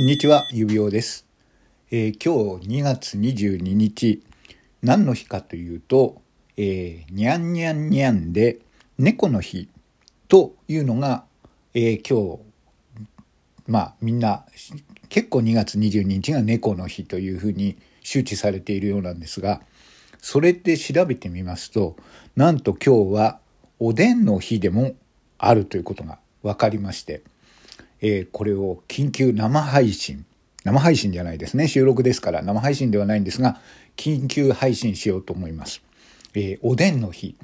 こんにちは、指輪です、えー、今日2月22日、何の日かというと、えー、にゃんにゃんにゃんで猫の日というのが、えー、今日、まあみんな結構2月22日が猫の日というふうに周知されているようなんですが、それで調べてみますと、なんと今日はおでんの日でもあるということが分かりまして、えー、これを緊急生配信生配信じゃないですね収録ですから生配信ではないんですが緊急配信しようと思います。えー、おでんの日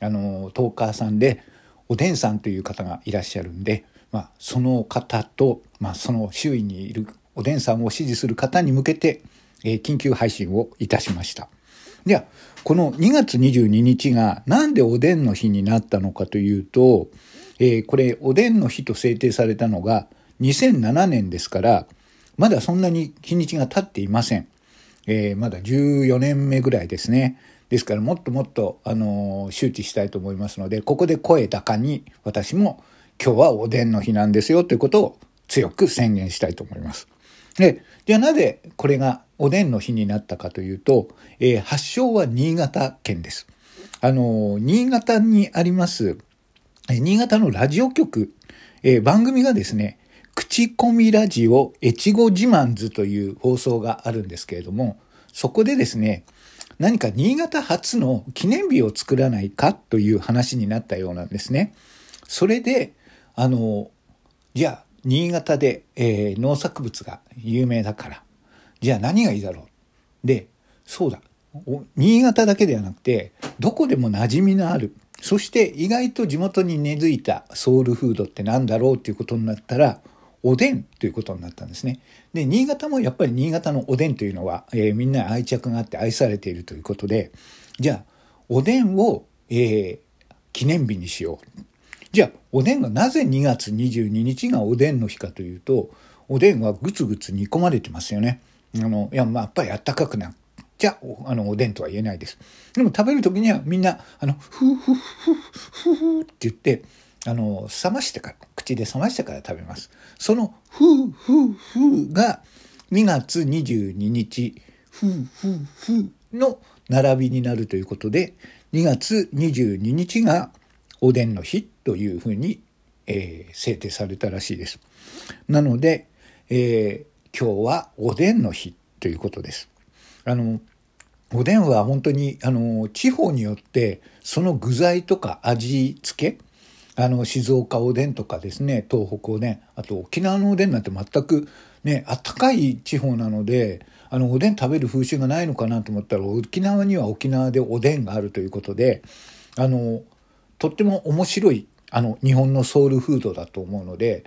あのトーカーさんでおでんさんという方がいらっしゃるんで、まあ、その方と、まあ、その周囲にいるおでんさんを支持する方に向けて、えー、緊急配信をいたしました。ではこの2月22日がなんでおでんの日になったのかというとえー、これおでんの日と制定されたのが2007年ですからまだそんなに日にちが経っていません、えー、まだ14年目ぐらいですねですからもっともっと、あのー、周知したいと思いますのでここで声高に私も今日はおでんの日なんですよということを強く宣言したいと思います。でじゃあなぜこれがおでんの日になったかというと、えー、発祥は新潟県です。あの新潟にあります新潟のラジオ局、えー、番組がですね、口コミラジオ越後自慢図という放送があるんですけれども、そこでですね、何か新潟初の記念日を作らないかという話になったようなんですね。それで、あの、じゃあ、新潟で、えー、農作物が有名だから、じゃあ何がいいだろう？で、そうだ。新潟だけではなくて、どこでも馴染みのあるそして意外と地元に根付いたソウルフードって何だろうっていうことになったらおでんということになったんですね。で新潟もやっぱり新潟のおでんというのは、えー、みんな愛着があって愛されているということでじゃあおでんを、えー、記念日にしよう。じゃあおでんがなぜ2月22日がおでんの日かというとおでんはぐつぐつ煮込まれてますよね。あのいやまあやっぱりあったかくなじゃあのおでんとは言えないです。でも食べる時にはみんなあのふうふうふうふふって言ってあの冷ましてから口で冷ましてから食べます。そのふうふうふうが2月22日ふうふうふうの並びになるということで2月22日がおでんの日というふうに、えー、制定されたらしいです。なので、えー、今日はおでんの日ということです。あのおでんは本当にあの地方によってその具材とか味付けあの静岡おでんとかですね東北おでんあと沖縄のおでんなんて全くねあったかい地方なのであのおでん食べる風習がないのかなと思ったら沖縄には沖縄でおでんがあるということであのとっても面白いあの日本のソウルフードだと思うので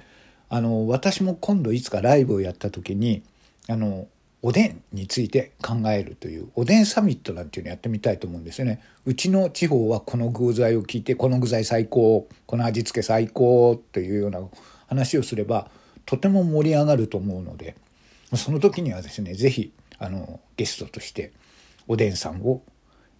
あの私も今度いつかライブをやった時にあのおでんについて考えるというおでんサミットなんていうのやってみたいと思うんですよね。うちの地方はこの具材を聞いてこの具材最高この味付け最高というような話をすればとても盛り上がると思うのでその時にはですね是非あのゲストとしておでんさんを、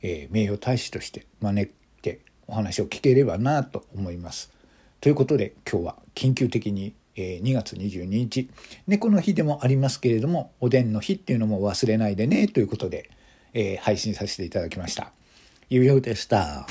えー、名誉大使として招いてお話を聞ければなと思います。ということで今日は緊急的にえ2月22日猫の日でもありますけれどもおでんの日っていうのも忘れないでねということで、え、配信させていただきました。ゆうようでした。